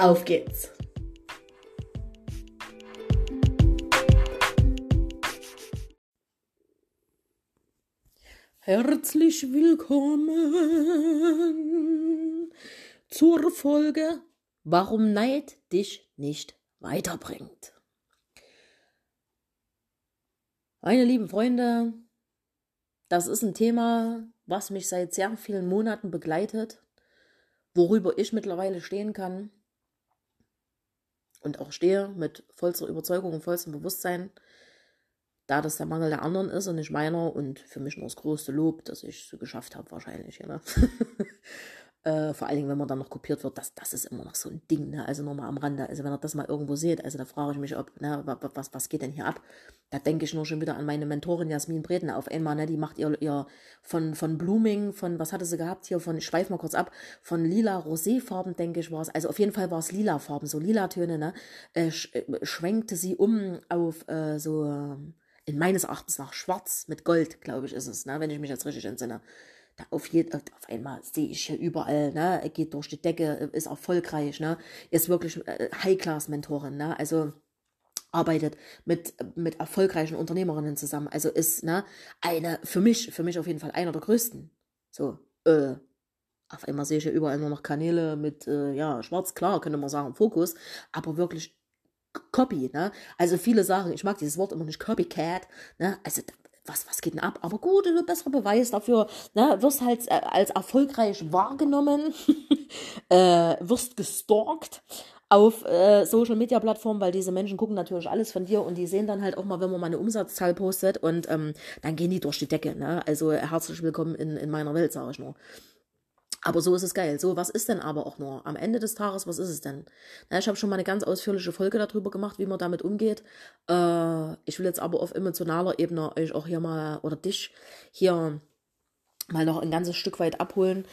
Auf geht's! Herzlich willkommen zur Folge Warum Neid dich nicht weiterbringt. Meine lieben Freunde, das ist ein Thema, was mich seit sehr vielen Monaten begleitet, worüber ich mittlerweile stehen kann und auch stehe mit vollster Überzeugung und vollstem Bewusstsein, da das der Mangel der anderen ist und nicht meiner und für mich nur das größte Lob, dass ich es so geschafft habe, wahrscheinlich. Ja, ne? Äh, vor allen Dingen, wenn man dann noch kopiert wird, das, das ist immer noch so ein Ding, ne? Also nochmal am Rande. Also wenn ihr das mal irgendwo seht, also da frage ich mich, ob, ne, was, was geht denn hier ab? Da denke ich nur schon wieder an meine Mentorin Jasmin Bredner auf einmal, ne? Die macht ihr, ihr von, von Blooming, von, was hatte sie gehabt hier, von, ich schweife mal kurz ab, von lila Roséfarben, denke ich, war es. Also auf jeden Fall war es lila Farben, so lila Töne, ne? Äh, sch, äh, schwenkte sie um auf äh, so, in meines Erachtens nach schwarz mit Gold, glaube ich, ist es, ne? Wenn ich mich jetzt richtig entsinne auf, jeden, auf einmal sehe ich hier überall, ne, geht durch die Decke, ist erfolgreich, ne, ist wirklich äh, High-Class-Mentorin, ne, also arbeitet mit, mit erfolgreichen Unternehmerinnen zusammen, also ist, ne, eine, für mich, für mich auf jeden Fall einer der größten, so, äh, auf einmal sehe ich hier überall nur noch Kanäle mit, äh, ja, schwarz, klar, könnte man sagen, Fokus, aber wirklich Copy, ne? Also viele sagen, ich mag dieses Wort immer nicht Copycat, ne? Also was, was geht denn ab? Aber gut, besserer Beweis dafür, ne, wirst halt äh, als erfolgreich wahrgenommen, äh, wirst gestalkt auf äh, Social Media Plattformen, weil diese Menschen gucken natürlich alles von dir und die sehen dann halt auch mal, wenn man mal eine Umsatzzahl postet und ähm, dann gehen die durch die Decke. Ne? Also herzlich willkommen in, in meiner Welt, sage ich nur. Aber so ist es geil. So, was ist denn aber auch nur? Am Ende des Tages, was ist es denn? Na, ich habe schon mal eine ganz ausführliche Folge darüber gemacht, wie man damit umgeht. Äh, ich will jetzt aber auf emotionaler Ebene euch auch hier mal oder dich hier mal noch ein ganzes Stück weit abholen.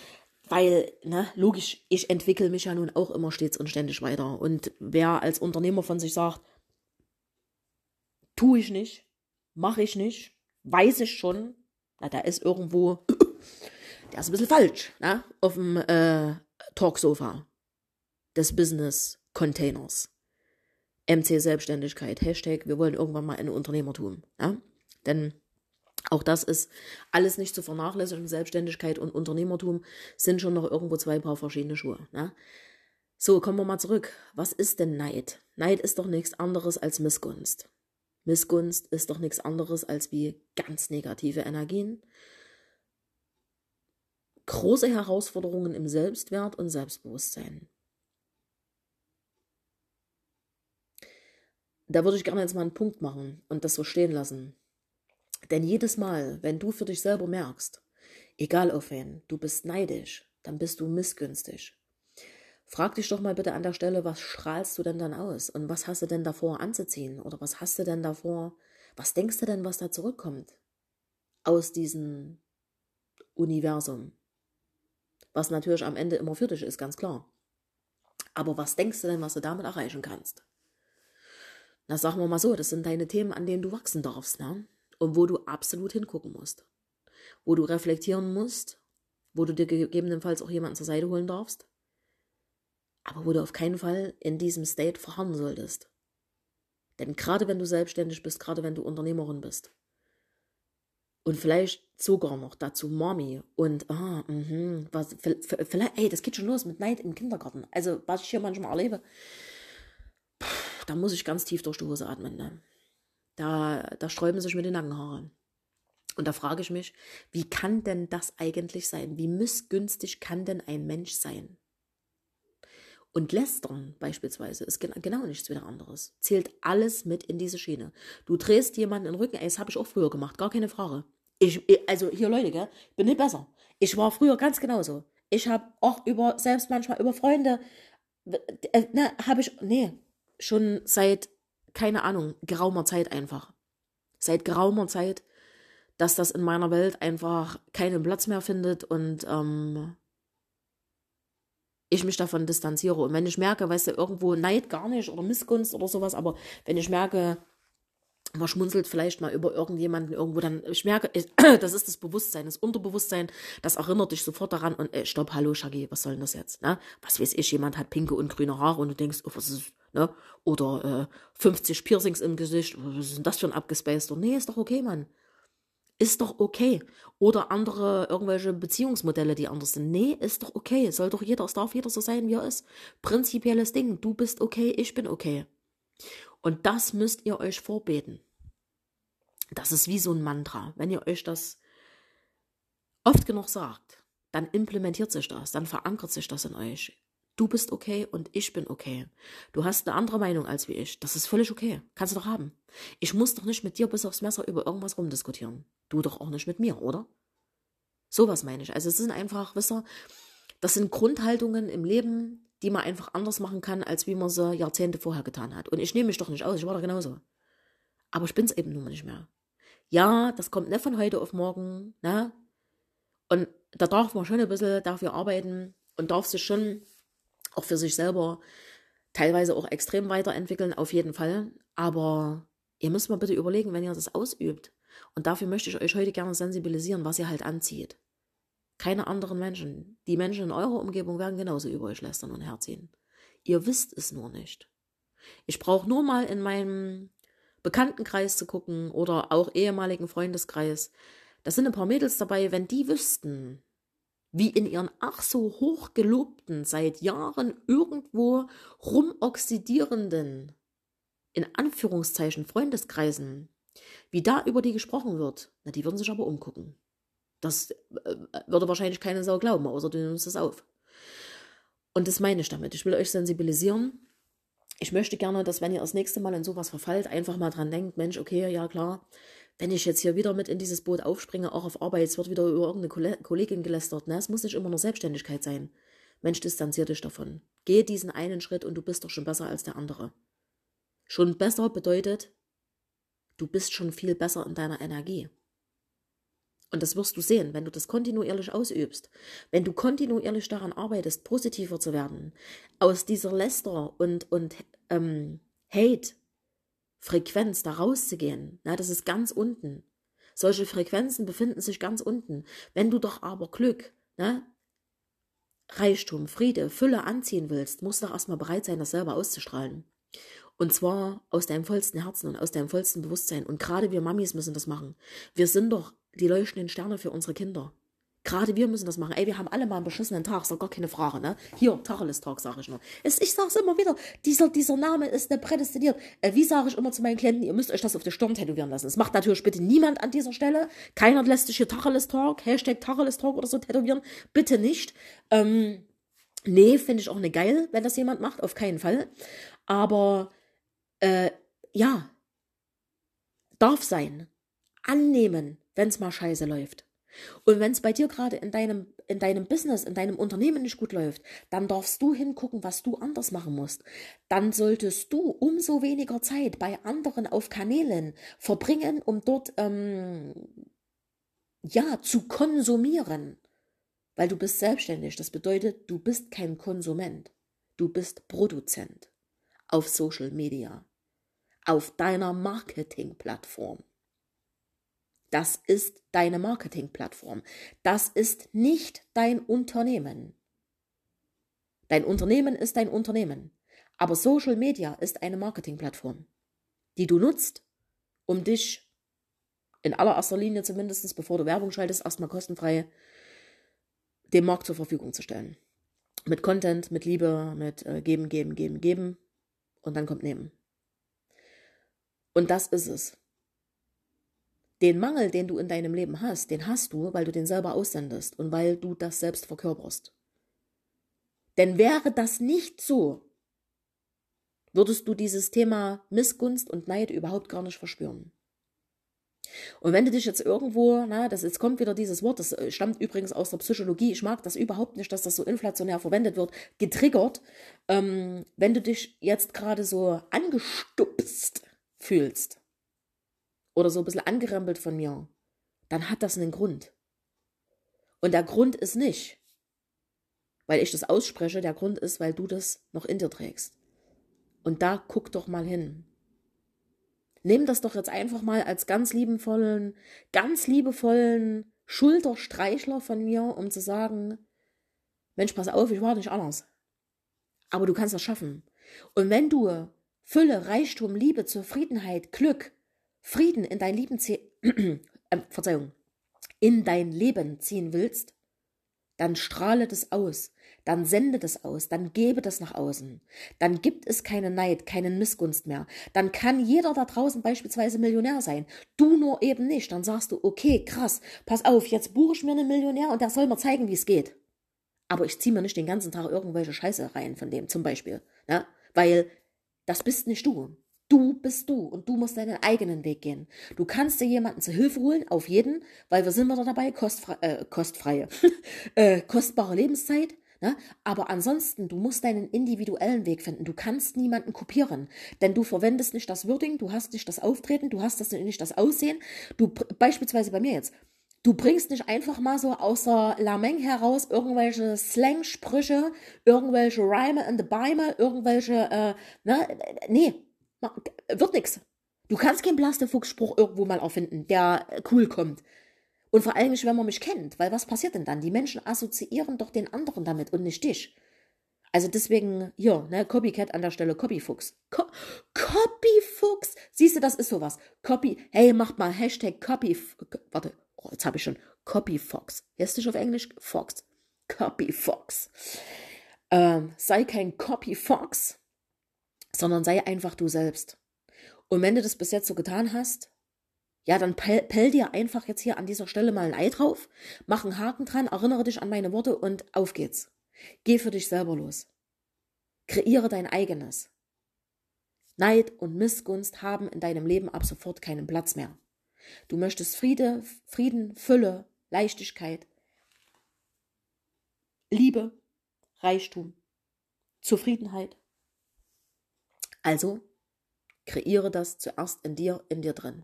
Weil, ne, logisch, ich entwickle mich ja nun auch immer stets und ständig weiter. Und wer als Unternehmer von sich sagt, tue ich nicht, mache ich nicht, weiß ich schon, na, da ist irgendwo der ist ein bisschen falsch, ne? Auf dem äh, Talksofa des Business Containers. MC Selbstständigkeit, Hashtag, wir wollen irgendwann mal ein Unternehmertum. Ja? Denn auch das ist alles nicht zu vernachlässigen. Selbstständigkeit und Unternehmertum sind schon noch irgendwo zwei Paar verschiedene Schuhe. Ne? So, kommen wir mal zurück. Was ist denn Neid? Neid ist doch nichts anderes als Missgunst. Missgunst ist doch nichts anderes als wie ganz negative Energien, große Herausforderungen im Selbstwert und Selbstbewusstsein. Da würde ich gerne jetzt mal einen Punkt machen und das so stehen lassen. Denn jedes Mal, wenn du für dich selber merkst, egal auf wen, du bist neidisch, dann bist du missgünstig. Frag dich doch mal bitte an der Stelle, was strahlst du denn dann aus? Und was hast du denn davor anzuziehen? Oder was hast du denn davor? Was denkst du denn, was da zurückkommt? Aus diesem Universum was natürlich am Ende immer für dich ist, ganz klar. Aber was denkst du denn, was du damit erreichen kannst? Na, sagen wir mal so, das sind deine Themen, an denen du wachsen darfst, ne? Und wo du absolut hingucken musst. Wo du reflektieren musst, wo du dir gegebenenfalls auch jemanden zur Seite holen darfst. Aber wo du auf keinen Fall in diesem State verharren solltest. Denn gerade wenn du selbstständig bist, gerade wenn du Unternehmerin bist, und vielleicht sogar noch dazu Mami und ah, mh, was, vielleicht, ey, das geht schon los mit Neid im Kindergarten. Also, was ich hier manchmal erlebe, da muss ich ganz tief durch die Hose atmen. Ne? Da, da sträuben sich mir die Nackenhaare. Und da frage ich mich, wie kann denn das eigentlich sein? Wie missgünstig kann denn ein Mensch sein? Und Lästern beispielsweise ist genau nichts wieder anderes. Zählt alles mit in diese Schiene. Du drehst jemanden den Rücken, das habe ich auch früher gemacht, gar keine Frage. Ich, also hier Leute, gell, bin nicht besser. Ich war früher ganz genauso. Ich habe auch über, selbst manchmal über Freunde äh, ne, habe ich, nee, schon seit, keine Ahnung, geraumer Zeit einfach. Seit geraumer Zeit, dass das in meiner Welt einfach keinen Platz mehr findet und ähm, ich mich davon distanziere. Und wenn ich merke, weißt du, irgendwo Neid gar nicht oder Missgunst oder sowas, aber wenn ich merke, man schmunzelt vielleicht mal über irgendjemanden irgendwo, dann ich merke, das ist das Bewusstsein, das Unterbewusstsein, das erinnert dich sofort daran und ey, stopp, hallo Shaggy, was soll denn das jetzt? Ne? Was weiß ich, jemand hat pinke und grüne Haare und du denkst, oh, was ist, ne? Oder äh, 50 Piercings im Gesicht, was ist denn das für ein abgespaceter? Nee, ist doch okay, Mann. Ist doch okay. Oder andere, irgendwelche Beziehungsmodelle, die anders sind. Nee, ist doch okay. Soll doch jeder, es darf jeder so sein, wie er ist. Prinzipielles Ding. Du bist okay, ich bin okay. Und das müsst ihr euch vorbeten. Das ist wie so ein Mantra. Wenn ihr euch das oft genug sagt, dann implementiert sich das, dann verankert sich das in euch. Du bist okay und ich bin okay. Du hast eine andere Meinung als wie ich. Das ist völlig okay. Kannst du doch haben. Ich muss doch nicht mit dir bis aufs Messer über irgendwas rumdiskutieren. Du doch auch nicht mit mir, oder? Sowas meine ich. Also es sind einfach, wisst ihr, das sind Grundhaltungen im Leben, die man einfach anders machen kann, als wie man sie Jahrzehnte vorher getan hat. Und ich nehme mich doch nicht aus, ich war da genauso. Aber ich bin es eben nun mal nicht mehr. Ja, das kommt nicht von heute auf morgen, ne? Und da darf man schon ein bisschen dafür arbeiten und darf sich schon auch für sich selber teilweise auch extrem weiterentwickeln, auf jeden Fall. Aber ihr müsst mal bitte überlegen, wenn ihr das ausübt. Und dafür möchte ich euch heute gerne sensibilisieren, was ihr halt anzieht keine anderen Menschen. Die Menschen in eurer Umgebung werden genauso über euch lästern und herziehen. Ihr wisst es nur nicht. Ich brauche nur mal in meinem Bekanntenkreis zu gucken oder auch ehemaligen Freundeskreis. Da sind ein paar Mädels dabei, wenn die wüssten, wie in ihren ach so hochgelobten, seit Jahren irgendwo rumoxidierenden, in Anführungszeichen Freundeskreisen, wie da über die gesprochen wird, na, die würden sich aber umgucken. Das äh, würde wahrscheinlich keine Sau glauben, außer du nimmst das auf. Und das meine ich damit. Ich will euch sensibilisieren. Ich möchte gerne, dass wenn ihr das nächste Mal in sowas verfallt, einfach mal dran denkt, Mensch, okay, ja klar, wenn ich jetzt hier wieder mit in dieses Boot aufspringe, auch auf Arbeit, es wird wieder über irgendeine Kollegin gelästert, ne? Es muss nicht immer nur Selbstständigkeit sein. Mensch, distanzier dich davon. Geh diesen einen Schritt und du bist doch schon besser als der andere. Schon besser bedeutet, du bist schon viel besser in deiner Energie. Und das wirst du sehen, wenn du das kontinuierlich ausübst, wenn du kontinuierlich daran arbeitest, positiver zu werden, aus dieser Läster- und, und ähm, Hate-Frequenz da rauszugehen. Na, das ist ganz unten. Solche Frequenzen befinden sich ganz unten. Wenn du doch aber Glück, ne, Reichtum, Friede, Fülle anziehen willst, musst du doch erstmal bereit sein, das selber auszustrahlen. Und zwar aus deinem vollsten Herzen und aus deinem vollsten Bewusstsein. Und gerade wir Mamis müssen das machen. Wir sind doch die leuchtenden Sterne für unsere Kinder. Gerade wir müssen das machen. Ey, wir haben alle mal einen beschissenen Tag, ist doch gar keine Frage, ne? Hier, Tacheles-Tag, sage ich nur. Es, ich sag's immer wieder, dieser, dieser Name ist ne prädestiniert. Äh, wie sage ich immer zu meinen Klienten, ihr müsst euch das auf die Stirn tätowieren lassen. Das macht natürlich bitte niemand an dieser Stelle. Keiner lässt sich hier Tacheles-Talk, Hashtag Tacheles-Talk oder so tätowieren. Bitte nicht. Ähm, nee, finde ich auch nicht geil, wenn das jemand macht, auf keinen Fall. Aber, äh, ja, darf sein. Annehmen wenn es mal scheiße läuft. Und wenn es bei dir gerade in deinem, in deinem Business, in deinem Unternehmen nicht gut läuft, dann darfst du hingucken, was du anders machen musst. Dann solltest du umso weniger Zeit bei anderen auf Kanälen verbringen, um dort ähm, ja zu konsumieren. Weil du bist selbstständig. Das bedeutet, du bist kein Konsument. Du bist Produzent auf Social Media, auf deiner Marketingplattform. Das ist deine Marketingplattform. Das ist nicht dein Unternehmen. Dein Unternehmen ist dein Unternehmen. Aber Social Media ist eine Marketingplattform, die du nutzt, um dich in allererster Linie zumindest, bevor du Werbung schaltest, erstmal kostenfrei dem Markt zur Verfügung zu stellen. Mit Content, mit Liebe, mit äh, geben, geben, geben, geben und dann kommt nehmen. Und das ist es. Den Mangel, den du in deinem Leben hast, den hast du, weil du den selber aussendest und weil du das selbst verkörperst. Denn wäre das nicht so, würdest du dieses Thema Missgunst und Neid überhaupt gar nicht verspüren. Und wenn du dich jetzt irgendwo, na, das jetzt kommt wieder dieses Wort, das äh, stammt übrigens aus der Psychologie, ich mag das überhaupt nicht, dass das so inflationär verwendet wird, getriggert, ähm, wenn du dich jetzt gerade so angestupst fühlst oder so ein bisschen angerempelt von mir, dann hat das einen Grund. Und der Grund ist nicht, weil ich das ausspreche, der Grund ist, weil du das noch in dir trägst. Und da guck doch mal hin. Nimm das doch jetzt einfach mal als ganz liebevollen, ganz liebevollen Schulterstreichler von mir, um zu sagen, Mensch, pass auf, ich war nicht anders. Aber du kannst das schaffen. Und wenn du Fülle, Reichtum, Liebe, Zufriedenheit, Glück, Frieden in dein Leben ziehen, äh, Verzeihung, in dein Leben ziehen willst, dann strahle das aus, dann sende das aus, dann gebe das nach außen. Dann gibt es keine Neid, keinen Missgunst mehr. Dann kann jeder da draußen beispielsweise Millionär sein. Du nur eben nicht. Dann sagst du, okay, krass, pass auf, jetzt buche ich mir einen Millionär und der soll mir zeigen, wie es geht. Aber ich ziehe mir nicht den ganzen Tag irgendwelche Scheiße rein von dem, zum Beispiel. Ne? Weil das bist nicht du. Du bist du und du musst deinen eigenen Weg gehen. Du kannst dir jemanden zur Hilfe holen, auf jeden, weil wir sind wieder dabei, kostfrei, äh, kostfreie, äh, kostbare Lebenszeit. Ne? Aber ansonsten, du musst deinen individuellen Weg finden. Du kannst niemanden kopieren, denn du verwendest nicht das Wording, du hast nicht das Auftreten, du hast das nicht das Aussehen. Du beispielsweise bei mir jetzt. Du bringst nicht einfach mal so außer Lameng heraus irgendwelche Slang-Sprüche, irgendwelche Rhyme and the Beime, irgendwelche, äh, ne, nee, wird nix. Du kannst keinen Blastefuchs-Spruch irgendwo mal erfinden, der cool kommt. Und vor allem nicht, wenn man mich kennt, weil was passiert denn dann? Die Menschen assoziieren doch den anderen damit und nicht dich. Also deswegen, hier, ne, Copycat an der Stelle, Copyfuchs. Co Copyfuchs! Siehst du, das ist sowas. Copy, hey, macht mal Hashtag Copy, warte, oh, jetzt habe ich schon, Copyfox. Heißt nicht auf Englisch? Fox. Copyfox. Ähm, sei kein Copyfox, sondern sei einfach du selbst. Und wenn du das bis jetzt so getan hast, ja, dann pell, pell dir einfach jetzt hier an dieser Stelle mal ein Ei drauf, mach einen Haken dran, erinnere dich an meine Worte und auf geht's. Geh für dich selber los. Kreiere dein eigenes. Neid und Missgunst haben in deinem Leben ab sofort keinen Platz mehr. Du möchtest Friede, Frieden, Fülle, Leichtigkeit, Liebe, Reichtum, Zufriedenheit. Also kreiere das zuerst in dir, in dir drin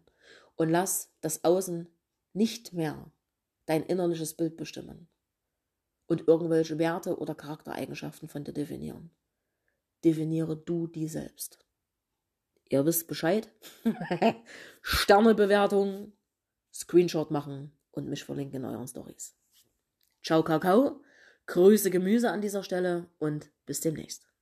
und lass das Außen nicht mehr dein innerliches Bild bestimmen und irgendwelche Werte oder Charaktereigenschaften von dir definieren. Definiere du die selbst. Ihr wisst Bescheid. Sternebewertung, Screenshot machen und mich verlinken in euren Stories. Ciao, Kakao. Grüße Gemüse an dieser Stelle und bis demnächst.